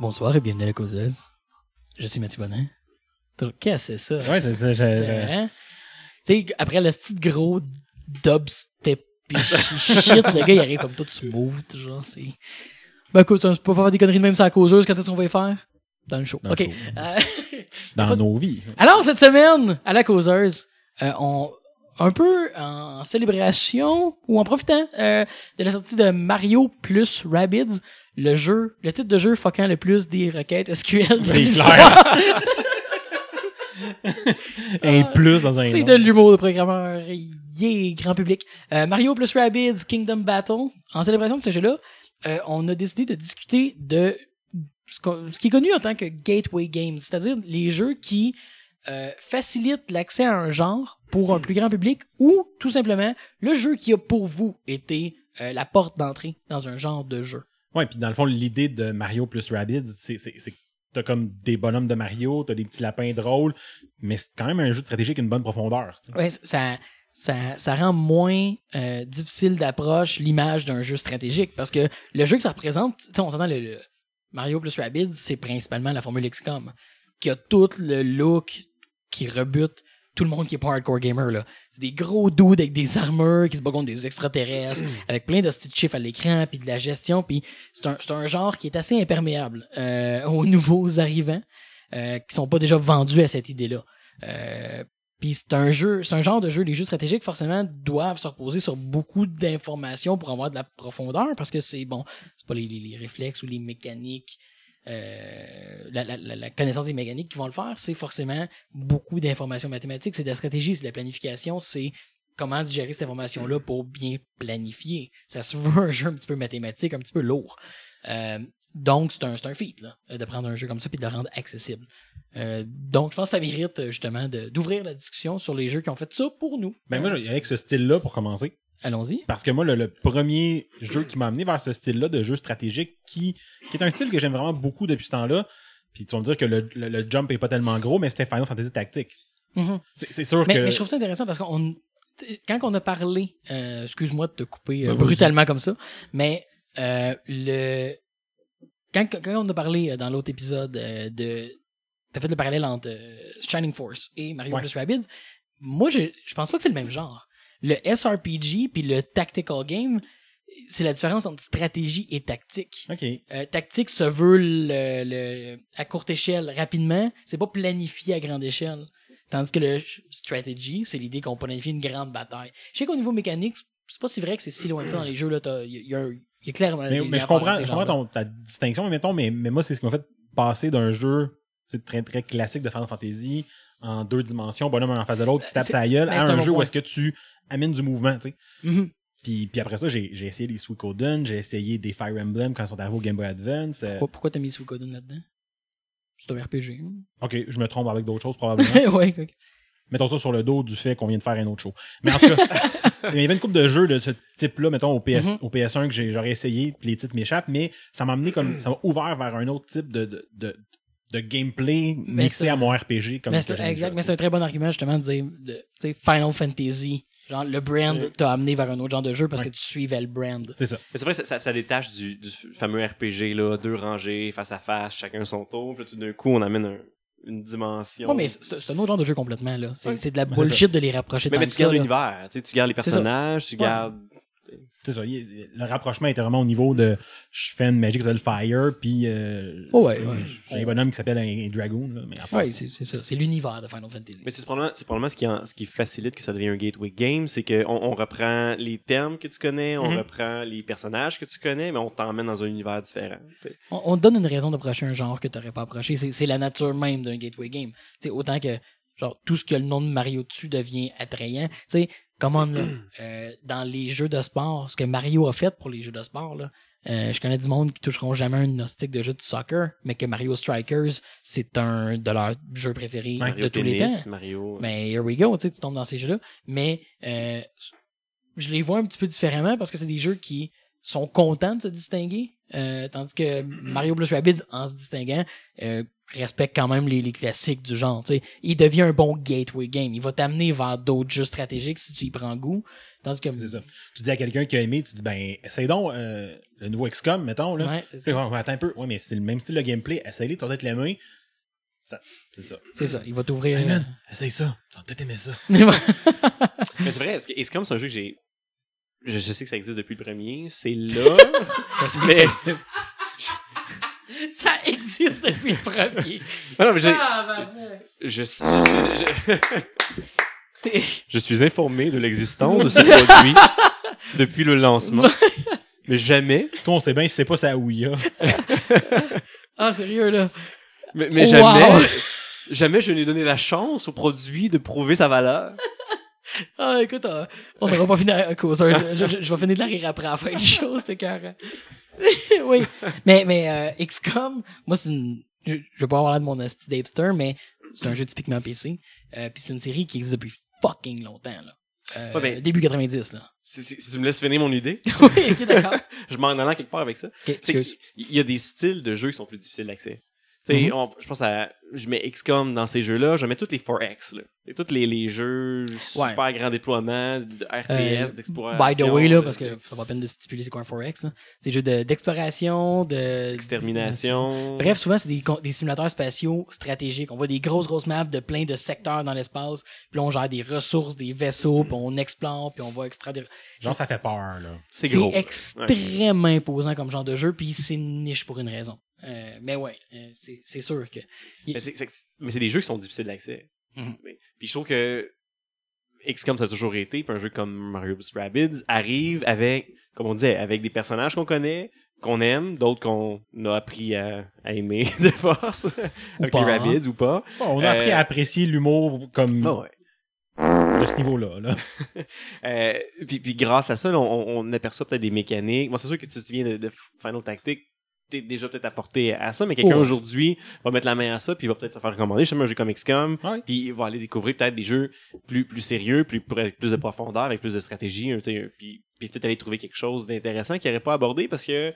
Bonsoir et bienvenue à la causeuse. Je suis Mathieu Bonin. Qu'est-ce que c'est ça? Ouais, c'est ça, hein? Tu sais, après le petit gros dubstep pis shit, le gars il arrive comme tout smooth, genre, c'est. Ben écoute, on peut pas faire des conneries de même sur la causeuse, quand est-ce qu'on va les faire? Dans le show. Dans le ok. show. Euh, Dans de- nos vies. alors, cette semaine, à la causeuse, euh, on, un peu en célébration ou en profitant euh, de la sortie de Mario plus Rabbids, le jeu, le titre de jeu fuckant le plus des requêtes SQL de C'est l'histoire. Et plus dans un C'est de l'humour de programmeur, yeah, grand public. Euh, Mario plus Rabbids Kingdom Battle. En célébration de ce jeu-là, euh, on a décidé de discuter de ce, qu'on- ce qui est connu en tant que gateway games, c'est-à-dire les jeux qui euh, facilitent l'accès à un genre pour un plus grand public ou tout simplement le jeu qui a pour vous été euh, la porte d'entrée dans un genre de jeu. Ouais, puis dans le fond, l'idée de Mario plus Rabbids, c'est que t'as comme des bonhommes de Mario, t'as des petits lapins drôles, mais c'est quand même un jeu de stratégie avec une bonne profondeur. tu sais. Ouais, ça, ça, ça rend moins euh, difficile d'approche l'image d'un jeu stratégique parce que le jeu que ça représente, tu sais, on s'entend le, le Mario plus Rabbids, c'est principalement la formule XCOM qui a tout le look qui rebute tout le monde qui est pas hardcore gamer là. C'est des gros dudes avec des armures qui se battent contre des extraterrestres avec plein de petits chiffres à l'écran puis de la gestion puis c'est un, genre qui est assez imperméable euh, aux nouveaux arrivants euh, qui sont pas déjà vendus à cette idée-là. Euh, puis c'est un jeu, c'est un genre de jeu, les jeux stratégiques forcément doivent se reposer sur beaucoup d'informations pour avoir de la profondeur parce que c'est bon, c'est pas les réflexes ou les mécaniques, euh, la, la- la- connaissance des mécaniques qui vont le faire, c'est forcément beaucoup d'informations mathématiques, c'est de la stratégie, c'est de la planification, c'est comment digérer cette information-là pour bien planifier. Ça se veut un jeu un petit peu mathématique, un petit peu lourd. Euh, donc, c'est un, un feat, là, de prendre un jeu comme ça et de le rendre accessible. Euh, donc, je pense que ça mérite justement d'ouvrir la discussion sur les jeux qui ont fait ça pour nous. Ben moi, avec ce style-là pour commencer. Allons-y. Parce que moi, le, le premier jeu qui m'a amené vers ce style-là de jeu stratégique, qui, qui est un style que j'aime vraiment beaucoup depuis ce temps-là, puis tu vas me dire que le, le- le jump est pas tellement gros, mais c'était Final Fantasy Tactique. Mhm. C'est c'est sûr mais, que... mais je trouve ça intéressant parce qu'on quand on a parlé, euh, excuse-moi de te couper euh, Ben, brutalement comme ça, mais euh, le quand, quand on a parlé euh, dans l'autre épisode euh, de t'as fait le parallèle entre euh, Shining Force et Mario Ouais. plus Rabbids, moi je je pense pas que c'est le même genre. Le SRPG puis le tactical game, c'est la différence entre stratégie et tactique. OK. Euh, tactique se veut le, le- à courte échelle rapidement, c'est pas planifié à grande échelle. Tandis que le strategy, c'est l'idée qu'on planifie une grande bataille. Je sais qu'au niveau mécanique, c'est pas si vrai que c'est si loin que ça dans les jeux Il y, y y a clairement. Mais, mais je comprends, je comprends ton- ta distinction, mais mettons, mais, mais moi, c'est ce qui m'a fait passer d'un jeu très, très classique de Final Fantasy en deux dimensions, bonhomme en face de l'autre, qui se tape sa gueule, ben, à un jeu où est-ce que tu amènes du mouvement, tu sais. Mhm. Puis, puis après ça, j'ai essayé les Suikoden, j'ai essayé des Fire Emblem quand ils sont arrivés au Game Boy Advance. euh, Pourquoi, pourquoi t'as mis Suikoden là-dedans? C'est un RPG. hein? ok, je me trompe avec d'autres choses probablement. ouais, mettons ça sur le dos du fait qu'on vient de faire un autre show. Mais en tout cas, il y avait une couple de jeux de ce type-là, mettons, au, PS, Mhm. au PS1 que j'aurais essayé, puis les titres m'échappent, mais ça m'a amené comme, ça m'a ouvert vers un autre type de, de, de, de gameplay Mais mixé c'est- à mon RPG comme Mais que exact, mais c'est un très bon argument justement de dire, de, tu sais, Final Fantasy, genre le brand t'a amené vers un autre genre de jeu parce Ouais. que tu suivais le brand. C'est ça. Mais c'est vrai que ça, ça, ça détache du, du fameux RPG, là, deux rangées, face à face, chacun son tour. Puis là, tout d'un coup, on amène un- une dimension. Ouais, mais c'est c'est un autre genre de jeu complètement, là. C'est Ouais. c'est de la bullshit de les rapprocher mais, tu gardes l'univers. Tu gardes les personnages, tu Ouais. gardes. C'est ça. il- Le rapprochement était vraiment au niveau de je fais une Magic Little Fire, puis euh, Oh, ouais, tu sais, ouais. j'ai un bonhomme qui s'appelle un, un Dragoon. Là, mais Ouais, c'est ça. C'est l'univers de Final Fantasy. Mais c'est probablement, c'est probablement ce, qui en- ce qui facilite que ça devienne un gateway game, c'est qu'on on reprend les termes que tu connais, on Mhm. reprend les personnages que tu connais, mais on t'emmène dans un univers différent. Tu. On, on te donne une raison d'approcher un genre que t'aurais pas approché. C'est la nature même d'un gateway game. Tu autant que genre tout ce que le nom de Mario dessus devient attrayant. Tu sais, comment là, euh, dans les jeux de sport, ce que Mario a fait pour les jeux de sport, là, euh, je connais du monde qui toucheront jamais un gnostique de jeu de soccer, mais que Mario Strikers, c'est un de leurs jeux préférés de tous les temps. Tennis, Mario. Mais here we go, tu sais, tu tombes dans ces jeux-là. Mais euh, je les vois un petit peu différemment parce que c'est des jeux qui sont contents de se distinguer. euh, tandis que Mario Plus Rabbids, en se distinguant, euh, respecte quand même les, les classiques du genre. tu sais. Il devient un bon gateway game. Il va t'amener vers d'autres jeux stratégiques si tu y prends goût. Tandis que. C'est ça. Tu dis à quelqu'un qui a aimé, tu dis, ben, essaye donc euh, le nouveau XCOM, mettons, là. Ouais, c'est ça. ouais, attends un peu. Ouais, mais c'est le même style de gameplay. Essaye-les, tu vas peut-être l'aimer. C'est ça. C'est ça. Il va t'ouvrir. Hey man, essaye ça. Tu vas peut-être aimer ça. Mais c'est vrai, parce que XCOM, c'est un jeu que j'ai. Je, je sais que ça existe depuis le premier. C'est là. mais. ça existe depuis le premier. Non, non, mais j'ai- Ah, ben, je, je suis. Je, t'es- je suis informé de l'existence de ce produit depuis le lancement. Mais jamais, Toi, on sait bien si c'est pas ça Ouya. Ah, sérieux, là. mais, mais Wow. jamais, jamais je n'ai donné la chance au produit de prouver sa valeur. Ah, écoute, on n'aura pas fini à cause. Je, je- je vais finir de la rire après à la fin du show, c'était carré. oui. Mais, mais euh, XCOM, moi, c'est une. Je, je vais pas avoir l'air de mon asti d'Apster, mais c'est un jeu typiquement PC. Euh, Puis c'est une série qui existe depuis fucking longtemps, là. Euh, Ouais, ben- début 90, là. Si, si- si tu me laisses finir mon idée, oui, ok, d'accord. je m'en allais quelque part avec ça. Ok, C'est qu'il y a des styles de jeux qui sont plus difficiles d'accès. Tu sais, Mhm. on- je pense à. Je mets XCOM dans ces jeux-là, je mets tous les 4X, là. Et tous les, les jeux super grand déploiement, de RTS, Euh, d'exploration. By the way, là, de- parce que ça vaut la peine de stipuler c'est quoi un 4X, là. C'est des jeux de- d'exploration, de. Extermination. Bref, souvent, c'est des, des simulateurs spatiaux stratégiques. On voit des grosses, grosses maps de plein de secteurs dans l'espace. Puis là, on gère des ressources, des vaisseaux, puis on explore, puis on va extraire des... Genre, ça fait peur, là. c'est C'est gros. extrêmement imposant comme genre de jeu, puis c'est une niche pour une raison. Euh, mais ouais, euh, c'est c'est sûr que... Mais c'est, c'est- mais c'est des jeux qui sont difficiles d'accès. Mais- Puis je trouve que XCOM ça a toujours été, puis un jeu comme Mario plus Rabbids arrive avec, comme on disait, avec des personnages qu'on connaît, qu'on aime, d'autres qu'on a appris à, à aimer de force, avec pas, les hein. Rabbids ou pas. Bon, on a appris Euh, à apprécier l'humour comme Ah ouais. de ce niveau-là. Là. Euh, puis, puis grâce à ça, là, on, on aperçoit peut-être des mécaniques. Bon, c'est sûr que tu te viens de, de Final Tactics, déjà peut-être apporté à ça, mais quelqu'un Ouais. aujourd'hui va mettre la main à ça, puis va peut-être se faire recommander justement un jeu comme XCOM, Ouais. puis il va aller découvrir peut-être des jeux plus, plus sérieux, plus, avec plus de profondeur, avec plus de stratégie, hein, puis, puis peut-être aller trouver quelque chose d'intéressant qu'il n'aurait pas abordé parce que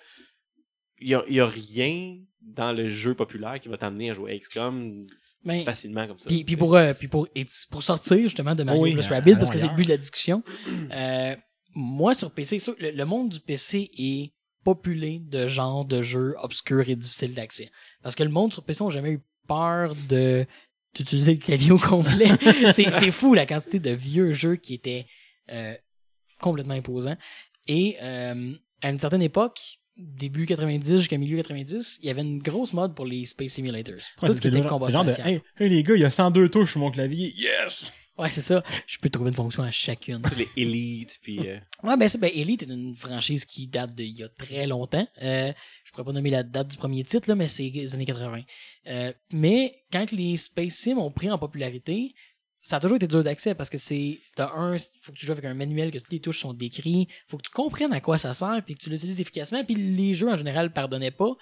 il y a, il y a rien dans le jeu populaire qui va t'amener à jouer à XCOM Mais, facilement comme ça. puis, puis pour, euh, puis pour, pour sortir justement de Mario Oui, plus euh, Rabbids, parce allons que c'est le but de la discussion, euh, moi sur PC, le monde du PC est populé de genres de jeux obscurs et difficiles d'accès. Parce que le monde sur PC n'a jamais eu peur de d'utiliser le clavier au complet. c'est, fou la quantité de vieux jeux qui étaient euh, complètement imposants. Et euh, à une certaine époque, début 90 jusqu'à milieu 90, il y avait une grosse mode pour les Space Simulators. Ouais, tout ce qui était le combat de spatial. hey, hey, les gars, il y a 102 touches sur mon clavier. Yes! Ouais, c'est ça. Je peux trouver une fonction à chacune. Les élites, puis euh, Ouais, ben, c'est, ben, Elite est une franchise qui date d'il y a très longtemps. Euh, je pourrais pas nommer la date du premier titre, là, mais c'est les années 80. Euh, mais quand les Space Sims ont pris en popularité, ça a toujours été dur d'accès parce que c'est, de un, faut que tu joues avec un manuel, que toutes les touches sont décrites, faut que tu comprennes à quoi ça sert, puis que tu l'utilises efficacement, puis les jeux en général pardonnaient pas,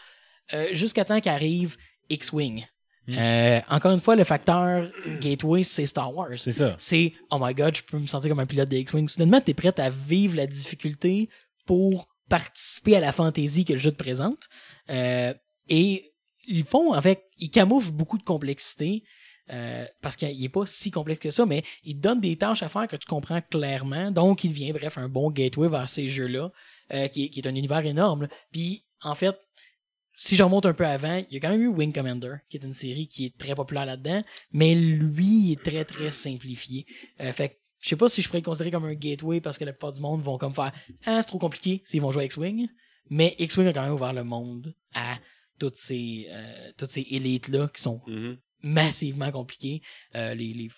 euh, jusqu'à temps qu'arrive X-Wing. Mm. Euh, encore une fois, le facteur gateway, c'est Star Wars C'est ça. c'est oh my god, je peux me sentir comme un pilote de X-Wing. Soudainement, t'es prête à vivre la difficulté pour participer à la fantaisie que le jeu te présente. Euh, et ils font avec, ils camouflent beaucoup de complexité. euh, parce qu'il est pas si complexe que ça, mais il donne des tâches à faire que tu comprends clairement. Donc, il devient, bref, un bon gateway vers ces jeux-là, euh, qui, est- qui est un univers énorme. Puis, en fait, si je remonte un peu avant, il y a quand même eu Wing Commander, qui est une série qui est très populaire là-dedans, mais lui il est très très simplifié. Euh, fait que je sais pas si je pourrais le considérer comme un gateway parce que la plupart du monde vont comme faire Ah, c'est trop compliqué s'ils vont jouer à X-Wing. Mais X-Wing a quand même ouvert le monde à toutes ces, euh, toutes ces élites-là qui sont mhm. massivement compliquées. Euh, les, les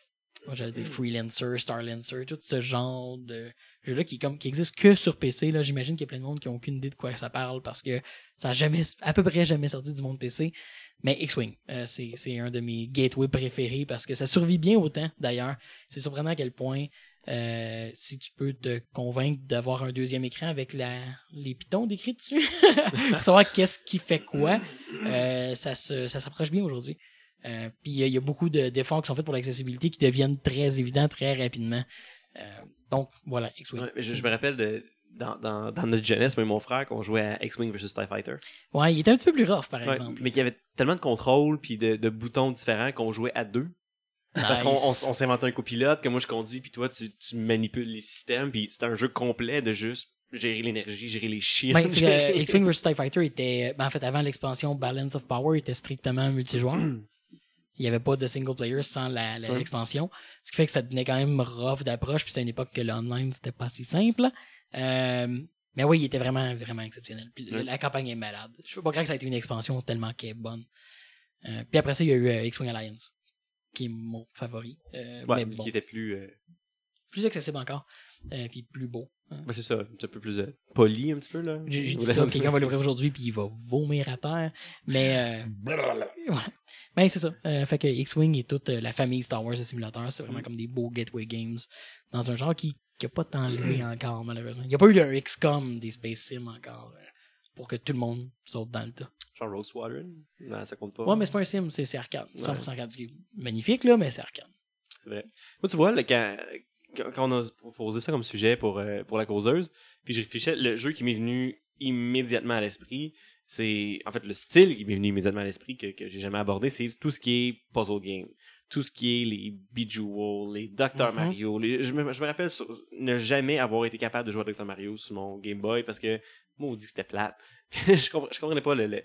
moi, j'allais dire Freelancer, Starlancer, tout ce genre de jeu-là qui, comme, qui existe que sur PC. Là. J'imagine qu'il y a plein de monde qui n'ont aucune idée de quoi ça parle parce que ça a jamais, à peu près jamais sorti du monde PC. Mais X-Wing, euh, c'est, c'est un de mes gateways préférés parce que ça survit bien autant d'ailleurs. C'est surprenant à quel point euh, si tu peux te convaincre d'avoir un deuxième écran avec la, les pitons décrits dessus, pour savoir qu'est-ce qui fait quoi, euh, ça, se, ça s'approche bien aujourd'hui. Euh, Puis il y, a- il y a beaucoup de- d'efforts qui sont faits pour l'accessibilité qui deviennent très évidents très rapidement. Euh, donc voilà, X-Wing. Ouais, je, je me rappelle de dans, dans, dans notre jeunesse, moi et mon frère, qu'on jouait à X-Wing vs TIE Fighter. Ouais, il était un petit peu plus rough, par Ouais, exemple. mais qu'il y avait tellement de contrôles puis de, de boutons différents qu'on jouait à deux. Parce qu'on Nice. on, on s'invente un copilote, que moi je conduis, puis toi tu, tu manipules les systèmes, puis c'est un jeu complet de juste gérer l'énergie, gérer les chiens. Ben, X-Wing vs TIE Fighter était, ben, en fait, avant l'expansion Balance of Power, était strictement multijoueur. Il n'y avait pas de single player sans l'expansion. Ce qui fait que ça devenait quand même rough d'approche, puis c'était une époque que l'online, c'était pas si simple. Euh, mais oui, il était vraiment, vraiment exceptionnel. Puis la campagne est malade. Je peux pas croire que ça a été une expansion tellement qu'elle est bonne. Euh, puis après ça, il y a eu euh, X-Wing Alliance, qui est mon favori. Ouais, mais bon, qui était plus. plus accessible encore. Euh, puis plus beau. ben, c'est ça, un peu plus euh, poli un petit peu là. J'ai dit ça, quelqu'un va l'ouvrir aujourd'hui puis il va vomir à terre. Mais euh, voilà. Mais c'est ça. Euh, fait que X-Wing et toute la famille Star Wars de simulateurs, c'est vraiment comme des beaux gateway games dans un genre qui n'a pas tant loué encore, malheureusement. Il n'y a pas eu un XCOM des Space Sim encore pour que tout le monde saute dans le tas. Genre Squadron? Non, ça compte pas. Ouais, mais c'est pas un sim, c'est arcade. Ouais. 100% arcade. Ce qui est magnifique, là, mais c'est arcade. C'est vrai. Moi, tu vois, là, quand, quand on a posé ça comme sujet pour, euh, pour la causeuse, puis je réfléchissais, le jeu qui m'est venu immédiatement à l'esprit, c'est en fait le style qui m'est venu immédiatement à l'esprit que, que j'ai jamais abordé, c'est tout ce qui est puzzle game. Tout ce qui est les Bejeweled, les Dr. Mhm. Mario. les- je, me, je me rappelle sur- ne jamais avoir été capable de jouer à Dr. Mario sur mon Game Boy parce que moi, on dit que c'était plate. je, compre- je comprenais pas le, le,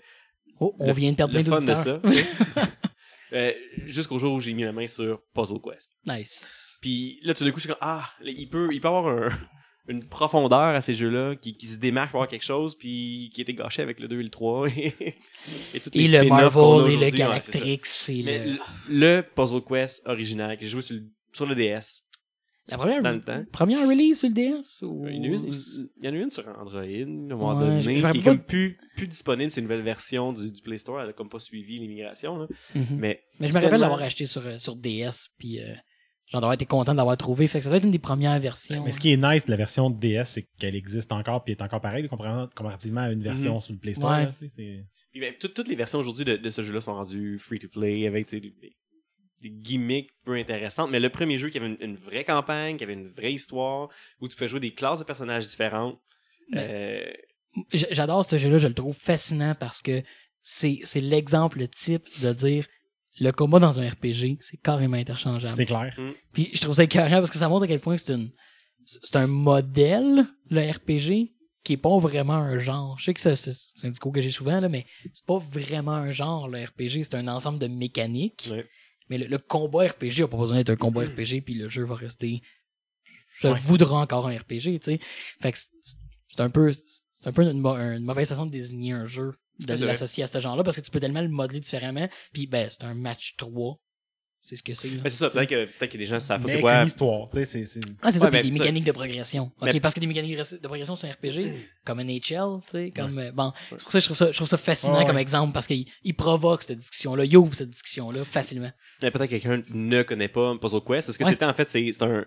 Oh, on le- vient de perdre le fun de ça. Euh, Jusqu'au jour où j'ai mis la main sur Puzzle Quest. nice. Puis là, tout d'un coup, je suis comme, ah, il peut, il peut avoir un- une profondeur à ces jeux-là qui, qui se démarque pour avoir quelque chose, puis qui été gâché avec le 2 et le 3. et, et toutes les Et le Marvel et le aujourd'hui. Ouais. Galactrix et le, le Puzzle Quest original que j'ai joué sur le, sur le DS, La première, dans le temps. première release sur le DS? Ou... il y, en a une, il y en a une sur Android, à un moment Ouais, donné, qui est comme pas- plus, plus disponible, c'est une nouvelle version du, du Play Store, elle a comme pas suivi l'immigration, là. Mhm. Mais Mais je me rappelle l'avoir acheté sur, euh, sur DS, puis euh, j'en avoir été content d'avoir trouvé. Fait que ça doit être une des premières versions. Mais ce qui est nice de la version de DS, c'est qu'elle existe encore puis est encore pareille compara- comparativement à une version sur le Play Store. Ouais. là, tu sais, ben, tout- toutes les versions aujourd'hui de, de ce jeu-là sont rendues free-to-play avec tu sais, des, des- des gimmicks peu intéressantes. Mais le premier jeu qui avait une, une vraie campagne, qui avait une vraie histoire, où tu pouvais jouer des classes de personnages différentes. euh, J'adore ce jeu-là, je le trouve fascinant parce que c'est c'est l'exemple type de dire le combat dans un RPG, c'est carrément interchangeable. c'est clair. Puis je trouve ça écœurant parce que ça montre à quel point c'est une c'est un modèle, le RPG, qui est pas vraiment un genre. Je sais que c'est un discours que j'ai souvent, là, mais c'est pas vraiment un genre, le RPG. C'est un ensemble de mécaniques. Ouais. Mais le, le combat RPG a pas besoin d'être un combat RPG, puis le jeu va rester. Ça Ouais. voudra encore un RPG, tu sais. Fait que c'est- un peu, c'est un peu une, mauvaise façon de désigner un jeu, de l'associer à ce genre-là, parce que tu peux tellement le modeler différemment. Puis ben, c'est un match 3. C'est ce que c'est. mais c'est ça, peut-être que, peut-être que des gens savent c'est quoi. une histoire, tu sais, c'est- c'est... Ah, c'est ça, Ouais, puis mais des ça- mécaniques de progression. OK, parce que des mécaniques de progression, c'est un RPG, comme NHL, tu sais, comme... euh, Bon, c'est pour ça que je trouve ça, je trouve ça fascinant Ouais, comme exemple, parce qu'il il provoque cette discussion-là, il ouvre cette discussion-là facilement. Mais peut-être que quelqu'un ne connaît pas Puzzle Quest. Ce que Ouais. c'était en fait, c'est c'est un,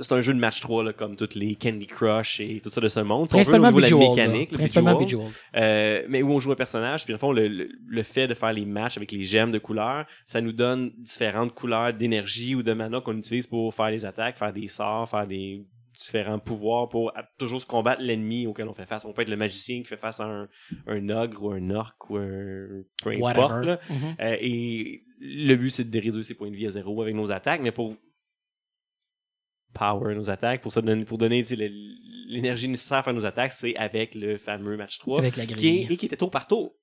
c'est un jeu de match 3, là, comme toutes les Candy Crush et tout ça de ce monde. Si on veut, au Principalement niveau de la Bejeweled. là. mécanique, le Principalement Bejeweled. Bejeweled. Euh, mais où on joue un personnage, puis dans le fond, le, le, le fait de faire les matchs avec les gemmes de couleurs, ça nous donne différentes couleurs d'énergie ou de mana qu'on utilise pour faire les attaques, faire des sorts, faire des différents pouvoirs pour toujours se combattre l'ennemi auquel on fait face. On peut être le magicien qui fait face à un, un ogre ou un orc ou un... peu importe. Mhm. Euh, et le but, c'est de réduire ses points de vie à zéro avec nos attaques, mais pour power nos attaques, pour, ça donner, pour l'énergie nécessaire à faire nos attaques, c'est avec le fameux match 3 Avec la qui est, et qui était tour par tour.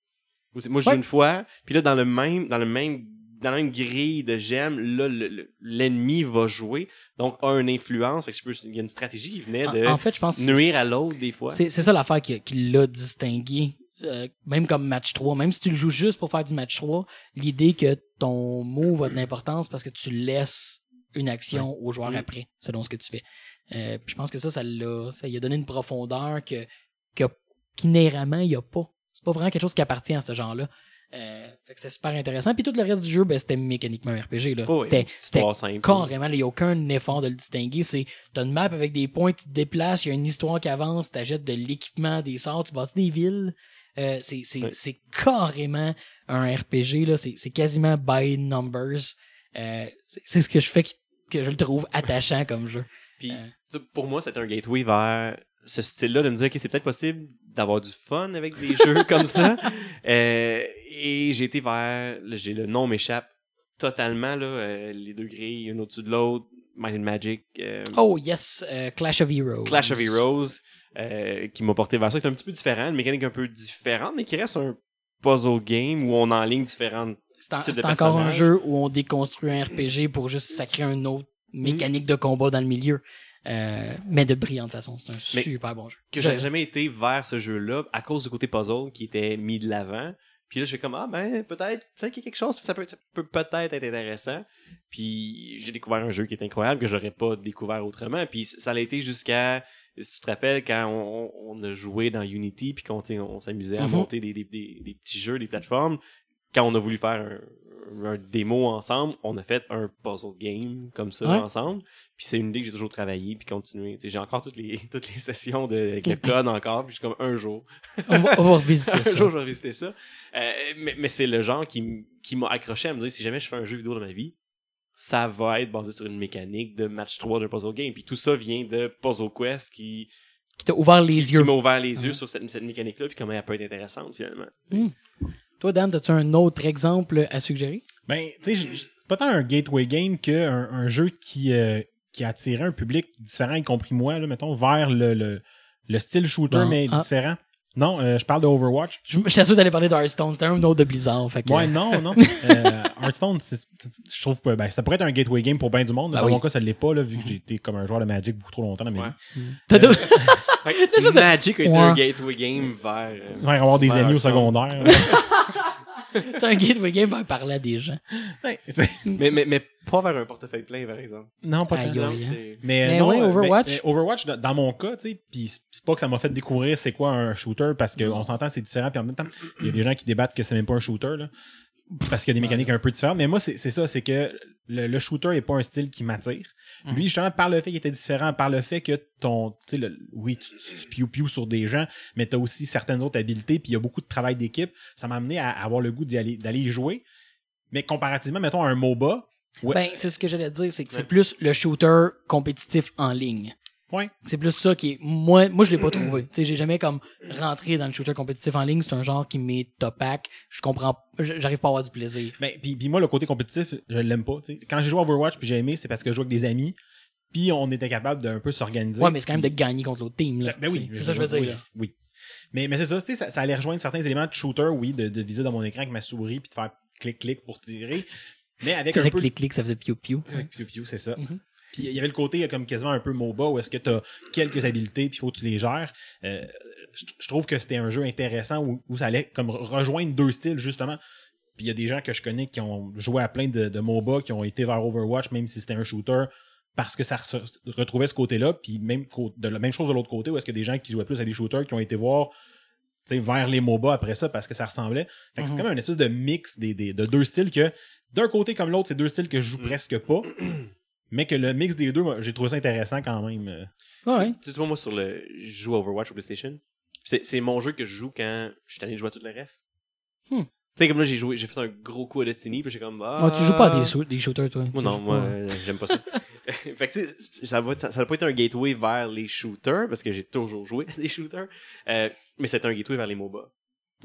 Moi, j'ai Ouais. une fois, puis là, dans le même, dans le même, dans la même grille de gemmes, là, le- le- l'ennemi va jouer, donc a une influence. Fait que il y a une stratégie qui venait de En, en fait, je pense que nuire à l'autre des fois. C'est ça l'affaire qui, qui l'a distingué. Euh, même comme match 3, même si tu le joues juste pour faire du match 3, l'idée que ton move a de l'importance parce que tu laisses une action au joueur Mm. après, selon ce que tu fais. Euh, puis je pense que ça, ça l'a, ça lui a donné une profondeur que, que qu'inhéremment, il n'y a pas. C'est pas vraiment quelque chose qui appartient à ce genre-là. Euh, c'était super intéressant. Puis tout le reste du jeu, ben, c'était mécaniquement un RPG. Là. Oh, oui, c'était, carrément, il n'y a aucun effort de le distinguer. C'est, t'as une map avec des points, tu te déplaces, il y a une histoire qui avance, t'achètes de l'équipement, des sorts, tu bâtis des villes. Euh, c'est, c'est, c'est carrément un RPG, là. C'est, c'est quasiment by numbers. Euh, c'est, c'est ce que je fais qui- que je le trouve attachant comme jeu. Puis, Euh. pour moi, c'était un gateway vers ce style-là, de me dire, OK, c'est peut-être possible d'avoir du fun avec des jeux comme ça. Euh, et j'ai été vers, j'ai le nom m'échappe, totalement là, euh, les deux grilles, une au-dessus de l'autre, Might and Magic, euh, Oh yes, Clash of Heroes. Clash of Heroes, qui m'a porté vers ça. C'est un petit peu différent, une mécanique un peu différente, mais qui reste un puzzle game où on enligne différentes. C'est encore un jeu où on déconstruit un RPG pour juste sacrer un autre mécanique de combat dans le milieu. Euh, mais de brillante façon. C'est un Mais super bon jeu. que j'avais jamais été vers ce jeu-là à cause du côté puzzle qui était mis de l'avant. Puis là, je fais comme, ah ben, peut-être, peut-être qu'il y a quelque chose, puis ça peut, ça peut peut-être être intéressant. Puis j'ai découvert un jeu qui est incroyable, que j'aurais pas découvert autrement. Puis ça l'a été jusqu'à, si tu te rappelles, quand on, on a joué dans Unity, puis qu'on on s'amusait à Mhm. monter des, des, des, des petits jeux, des plateformes, quand on a voulu faire un, un démo ensemble, on a fait un puzzle game comme ça Ouais. ensemble. Puis c'est une idée que j'ai toujours travaillé puis continué. J'ai encore toutes les toutes les sessions de, avec le code encore. Puis je suis comme un jour, On va, on va revisiter un ça. jour je vais visiter ça. Euh, mais mais c'est le genre qui, qui m'a accroché à me dire si jamais je fais un jeu vidéo dans ma vie, ça va être basé sur une mécanique de match 3 d'un puzzle game. Puis tout ça vient de Puzzle Quest qui, Qui t'a ouvert les qui, qui yeux. m'a ouvert les yeux Ouais. sur cette, cette mécanique-là puis comment elle peut être intéressante finalement. Toi, Dan, as-tu un autre exemple à suggérer? Ben, tu sais, c'est pas tant un gateway game qu'un un jeu qui, euh, qui a attiré un public différent, y compris moi, là, mettons, vers le, le, le style shooter, Bon, mais ah. différent. Non, euh, je parle de Overwatch. Je, je t'assure d'aller parler d'Hearthstone. C'était un autre de Blizzard. Fait que, Ouais, non, non. Euh, Hearthstone, c'est- c'est- je trouve que ben, ça pourrait être un gateway game pour bien du monde. Ben Dans oui. mon cas, ça l'est pas, là, vu que j'ai été comme un joueur de Magic beaucoup trop longtemps dans ma Ouais. vie. T'as deux- Fait Magic a été Ouais. un gateway game vers. euh, Faire avoir des vers amis au secondaire. C'est un gateway game vers parler à des gens. Ouais, mais, mais, mais pas vers un portefeuille plein, par exemple. non, pas tant. c'est- Mais, Mais non, ouais, euh, Overwatch. Overwatch, dans, dans mon cas, tu sais, puis c'est pas que ça m'a fait découvrir c'est quoi un shooter, parce qu'on s'entend, c'est différent, puis en même temps, il y a des gens qui débattent que c'est même pas un shooter, là, parce qu'il y a des mécaniques un peu différentes. Mais moi, c'est c'est ça, c'est que le, le shooter est pas un style qui m'attire. Mhm. Lui, justement, par le fait qu'il était différent, par le fait que ton, tu sais, le- oui, tu, tu piou-piou sur des gens, mais t'as aussi certaines autres habiletés, puis il y a beaucoup de travail d'équipe, ça m'a amené à avoir le goût d'y aller, d'aller y jouer. Mais comparativement, mettons, à un MOBA, ouais, Ben, c'est ce que j'allais te dire, c'est que c'est plus le shooter compétitif en ligne. Ouais. C'est plus ça qui est. Moi, moi je l'ai pas trouvé. Tu j'ai jamais comme rentré dans le shooter compétitif en ligne. C'est un genre qui m'est opaque. Je comprends. J'arrive pas à avoir du plaisir. Ben, puis, puis moi, le côté compétitif, je l'aime pas. Quand j'ai joué à Overwatch puis j'ai aimé, c'est parce que je jouais avec des amis, puis on était capable d'un peu s'organiser. Ouais, mais c'est quand même de gagner contre l'autre team. Là. Ben oui, Tu sais, C'est ça que je veux dire. oui, là. Oui. Mais, mais c'est ça, ça, ça allait rejoindre certains éléments de shooter, oui, de, de viser dans mon écran avec ma souris puis de faire clic-clic pour tirer. Mais avec un faisait peu... clic-clic, ça faisait piou-piou. Avec Piu Piu, c'est ça. Mhm. Puis il y avait le côté euh, comme quasiment un peu MOBA où est-ce que tu as quelques habiletés puis il faut que tu les gères. Euh, je, je trouve que c'était un jeu intéressant où, où ça allait comme rejoindre deux styles justement. Puis il y a des gens que je connais qui ont joué à plein de, de MOBA qui ont été vers Overwatch même si c'était un shooter parce que ça re- retrouvait ce côté-là. Puis même de la même chose de l'autre côté où est-ce que des gens qui jouaient plus à des shooters qui ont été voir vers les MOBA après ça parce que ça ressemblait. Fait que c'est Mhm. comme un espèce de mix des, des- de deux styles que d'un côté comme l'autre, c'est deux styles que je joue Mm. presque pas. Mais que le mix des deux, moi, j'ai trouvé ça intéressant quand même. Ouais. Tu vois, moi, sur le. Je joue à Overwatch au PlayStation. C'est c'est mon jeu que je joue quand je suis allé jouer à tout le reste. Hmm. Tu sais, comme là, j'ai joué, j'ai fait un gros coup à Destiny, puis j'ai comme. Ah, Ouais, tu joues pas à des, des shooters, toi. Moi, non, joues moi, euh, j'aime pas ça. fait que, tu sais, ça va, ça, pas été un gateway vers les shooters, parce que j'ai toujours joué à des shooters, euh, mais c'est un gateway vers les MOBA.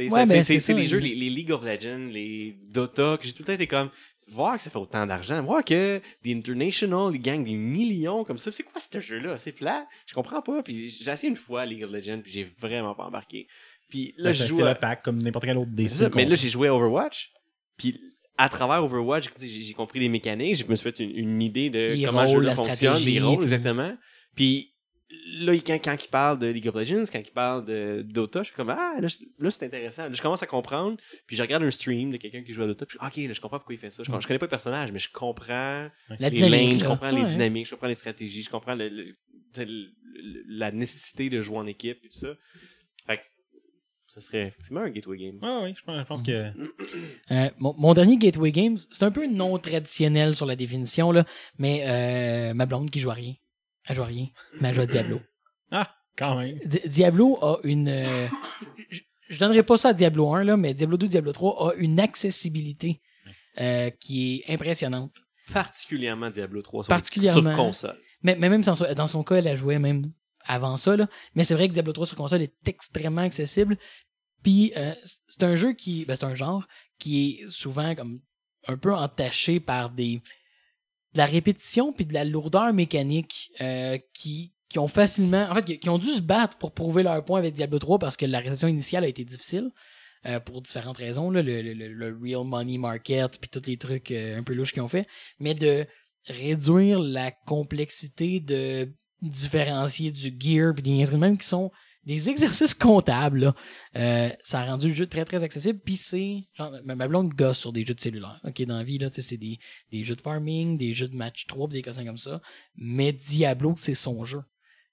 Ouais, c'est- ben, c'est c'est c'est ça, les jeux, les, les League of Legends, les Dota, que j'ai tout le temps été comme, voir que ça fait autant d'argent, voir que des International, ils gagnent des millions comme ça, c'est quoi ce jeu-là? C'est plat? Je comprends pas, puis j'ai essayé une fois League of Legends, puis j'ai vraiment pas embarqué. Puis là, je joue à... attaque comme n'importe quel autre des ça, mais là, j'ai joué à Overwatch. Puis à travers Overwatch, j'ai j'ai compris les mécaniques, je me suis fait une, une idée de Les comment rôles, le jeu fonctionne, les rôles, puis- exactement. Puis là, quand, quand il parle de League of Legends, quand il parle de Dota, je suis comme Ah, là, c'est intéressant. Là, je commence à comprendre. Puis je regarde un stream de quelqu'un qui joue à Dota. Puis OK, là, je comprends pourquoi il fait ça. Je, je connais pas le personnage, mais je comprends La les dynamique. lanes, je comprends les dynamiques, je comprends les stratégies, je comprends le- le- tu sais, le- le- la nécessité de jouer en équipe et tout ça. Fait que ça serait effectivement un gateway game. Ouais, ouais, je pense, je pense que. Euh, mon, mon dernier Gateway Games, c'est un peu non traditionnel sur la définition, là, mais euh, ma blonde qui joue à rien. Elle joue à rien, mais elle joue à Diablo. Ah, quand même. Di- Diablo a une. euh, je, je donnerai pas ça à Diablo 1, là, mais Diablo 2, Diablo 3 a une accessibilité euh, qui est impressionnante. Particulièrement Diablo 3 sur, Particulièrement. sur console. Mais, mais même sans ça- dans son cas, elle a joué même avant ça. Là. Mais c'est vrai que Diablo 3 sur console est extrêmement accessible. Puis euh, c- c'est un jeu qui. Ben, c'est un genre qui est souvent comme un peu entaché par des de la répétition puis de la lourdeur mécanique euh, qui qui ont facilement en fait qui- ont dû se battre pour prouver leur point avec Diablo 3 parce que la réception initiale a été difficile euh, pour différentes raisons là, le, le, le- real money market puis tous les trucs euh, un peu louches qu'ils ont fait. Mais de réduire la complexité de différencier du gear puis des instruments qui sont des exercices comptables là. Euh, ça a rendu le jeu très très accessible. Puis c'est genre ma, blonde gosse sur des jeux de cellulaire. Ok dans la vie là c'est des, des jeux de farming des jeux de match 3 pis des cossins comme ça. Mais Diablo c'est son jeu.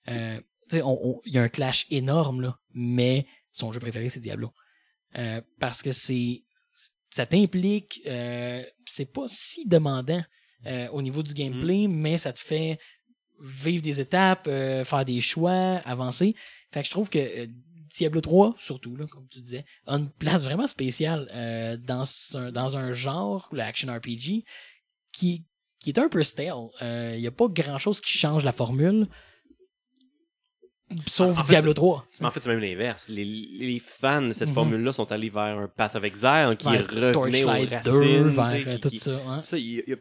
Euh, tu sais, on- on- il y a un clash énorme là mais son jeu préféré c'est Diablo. Euh, parce que c'est ça t'implique euh, c'est pas si demandant euh, au niveau du gameplay mais ça te fait vivre des étapes euh, faire des choix avancer fait que je trouve que euh, Diablo 3, surtout, là, comme tu disais, a une place vraiment spéciale euh, dans, un, dans un genre, l'action RPG, qui, qui est un peu stale. Il n'y a pas grand-chose qui change la formule, sauf En Diablo c'est- 3. Mais en fait, c'est même l'inverse. Les, les fans de cette Mhm. formule-là sont allés vers un Path of Exile qui Vers revenait aux racines. 2, tu vers euh, qui- tout qui- ça. hein. Ça, il y a- il y a-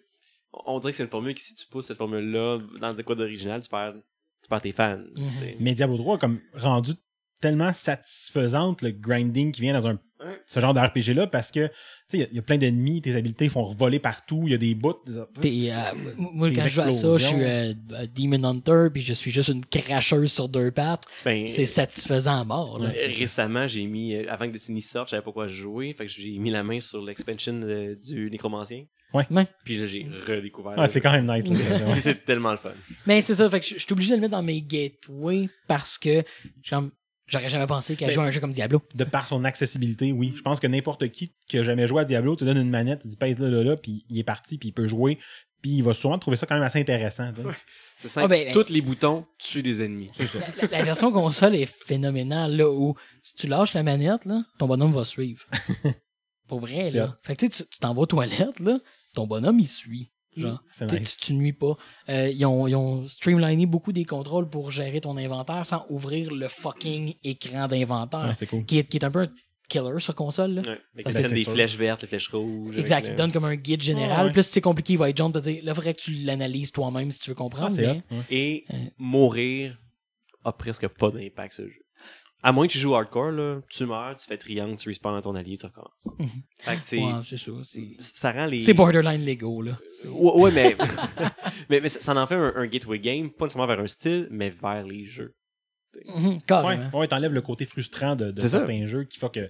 on dirait que c'est une formule que si tu pousses cette formule-là dans de quoi d'original, tu perds, tu perds tes fans. Tu sais. Mais Diablo 3 a comme rendu tellement satisfaisante le grinding qui vient dans un ce genre d'RPG là parce que tu sais il y a- il y, a plein d'ennemis, tes habiletés font revoler partout, il y a des bouts. des- euh, moi, quand je joue à ça, je suis euh, Demon Hunter, puis je suis juste une cracheuse sur deux pattes. Ben, C'est satisfaisant à mort. Là. euh, récemment, j'ai mis, euh, avant que Destiny sorte, je savais pas quoi jouer, fait que j'ai mis la main sur l'expansion euh, du Nécromancien. Ouais. Ouais. Puis là, j'ai redécouvert. Ah, c'est quand même nice. C'est- tellement le fun. Mais c'est ça, fait que je suis obligé de le mettre dans mes gateways parce que j'aurais jamais pensé qu'à Ben, jouer à un jeu comme Diablo. De par son accessibilité, oui. Je pense que n'importe qui qui a jamais joué à Diablo, tu donnes une manette, tu dis pèse là, là, là, puis il est parti, puis il peut jouer, puis il va sûrement trouver ça quand même assez intéressant. C'est simple. Ah, ben, Tous les boutons tuent des ennemis. Ça. La, la- la version console est phénoménale là où si tu lâches la manette, là, ton bonhomme va suivre. Pour vrai, là. Fait que tu sais, tu tu t'en vas aux toilettes, là, ton bonhomme il suit. Genre. C'est Tu, nice. tu, tu nuis pas. Euh, ils, ont, ils ont streamliné beaucoup des contrôles pour gérer ton inventaire sans ouvrir le fucking écran d'inventaire. C'est cool. qui, est, qui est un peu un killer sur console. Là. Ouais. Avec Ah, le ben, des sûr. flèches vertes, les flèches rouges. Exact, il le- donne comme un guide général. Ah, ouais. Plus si c'est compliqué, il va être jump, te dire, là, faudrait que tu l'analyses toi-même si tu veux Ah, comprendre. mais... ouais. Et Euh. mourir a presque pas d'impact ce jeu. À moins que tu joues hardcore, là, tu meurs, tu fais triangle, tu respawns dans ton allié, tu recommences. Mhm. Fait que c'est. Ouais, c'est ça. Rend les. c'est borderline Lego, là. Ouais, ouais, mais, mais, mais ça ça en fait un, un gateway game, pas nécessairement vers un style, mais vers les jeux. Mhm, Ouais, carrément. ouais, t'enlèves le côté frustrant de, de C'est ça. certains jeux qui fait que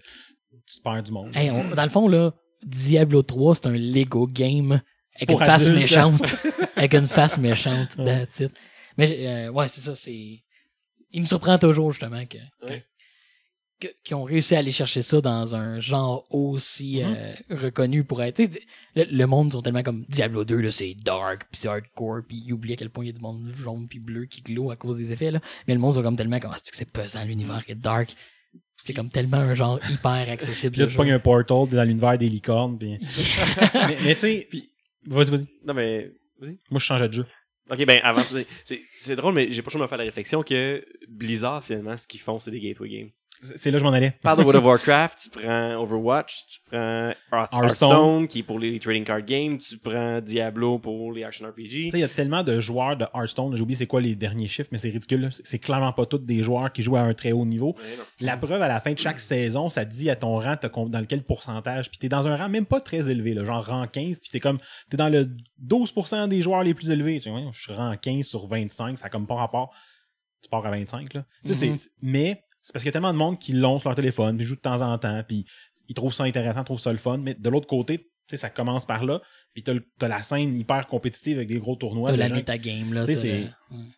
tu perds du monde. Hey, on- dans le fond, là, Diablo 3, c'est un Lego game avec Pour une face méchante. avec une face méchante, that's it. Mais euh, ouais, c'est ça, c'est. Il me surprend toujours justement que. Ouais. que- qu'ils ont réussi à aller chercher ça dans un genre aussi euh, reconnu pour être. Le, le monde sont tellement comme Diablo 2, là, c'est dark, puis c'est hardcore, puis ils oublient à quel point il y a du monde jaune puis bleu qui glow à cause des effets, là. Mais le monde sont comme tellement comme, c'est que c'est pesant, l'univers est dark? C'est comme tellement un genre hyper accessible. Puis là, tu pognes un portal dans l'univers des licornes. Puis... mais, mais tu sais, puis- vas-y, vas-y. Non, mais. Moi, je changeais de jeu. Ok, ben, avant. c'est- C'est drôle, mais j'ai pas choix de me faire la réflexion que Blizzard, finalement, ce qu'ils font, c'est des gateway games. C'est là que je m'en allais. Parle de World of Warcraft, tu prends Overwatch, tu prends Hearth- Hearthstone. Hearthstone, qui est pour les trading card games, tu prends Diablo pour les action RPG. Tu sais, il y a tellement de joueurs de Hearthstone, j'ai oublié c'est quoi les derniers chiffres, mais c'est ridicule. C'est- clairement pas tous des joueurs qui jouent à un très haut niveau. La preuve, à la fin de chaque saison, ça te dit à ton rang dans quel pourcentage. Puis t'es dans un rang même pas très élevé, là, genre rang 15, puis t'es comme t'es dans le 12% des joueurs les plus élevés. Tu sais, ouais, je suis rang 15 sur 25, ça a comme pas rapport. Tu pars à 25, là. Tu sais, Mhm. c'est- mais c'est parce qu'il y a tellement de monde qui l'ont sur leur téléphone, puis jouent de temps en temps, puis ils trouvent ça intéressant, trouvent ça le fun. Mais de l'autre côté, tu sais, ça commence par là, puis t'as, t'as la scène hyper compétitive avec des gros tournois. T'as de la gens metagame, là. Tu sais, t'as c'est- la- Mm.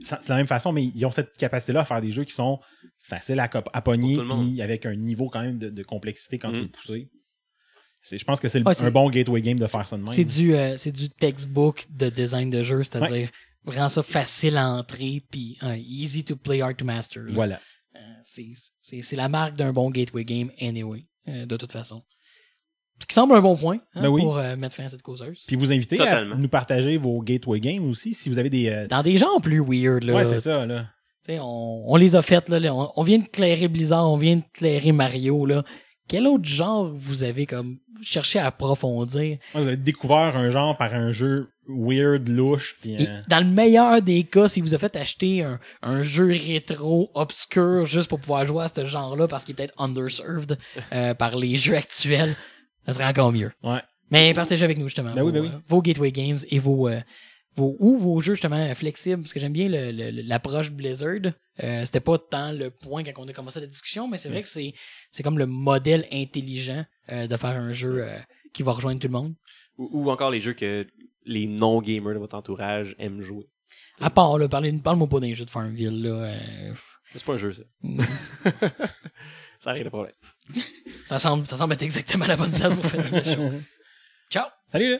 c'est la même façon, mais ils ont cette capacité-là à faire des jeux qui sont faciles à, à pogner, puis avec un niveau quand même de, de complexité quand tu le pousses. C'est- Je pense que c'est Ouais, un bon gateway game de faire ça de même. C'est du, euh, c'est du textbook de design de jeu, c'est-à-dire rend ça facile à entrer, puis hein, easy to play, hard to master. là. Voilà. C'est- c'est c'est la marque d'un bon gateway game, anyway, euh, de toute façon. Ce qui semble un bon point hein, Ben oui. pour euh, mettre fin à cette causeuse. Puis vous invitez à Totalement. nous partager vos gateway games aussi, si vous avez des... euh, Dans des genres plus weird, là. Ouais, c'est ça, là. Tu sais, on, on les a faites, là, là. On, on vient de clairer Blizzard, on vient de clairer Mario, là. Quel autre genre vous avez comme cherché à approfondir? Ouais, vous avez découvert un genre par un jeu weird, louche, puis Et euh, dans le meilleur des cas, si vous a fait acheter un, un jeu rétro obscur juste pour pouvoir jouer à ce genre-là parce qu'il est peut-être underserved euh, par les jeux actuels, ça serait encore mieux. ouais. Mais partagez avec nous justement Ben vos, oui, ben oui. euh, vos Gateway Games et vos, euh, vos ou vos jeux justement flexibles parce que j'aime bien l'approche Blizzard. Euh, C'était pas tant le point quand on a commencé la discussion, mais c'est vrai que c'est c'est comme le modèle intelligent euh, de faire un jeu euh, qui va rejoindre tout le monde. Ou, ou encore les jeux que les non-gamers de votre entourage aiment jouer. À part là, parle-moi pas des jeux de Farmville là. euh, C'est pas un jeu, ça. ça règle le problème. ça semble ça semble être exactement la bonne place pour faire le show. Ciao. Salut là!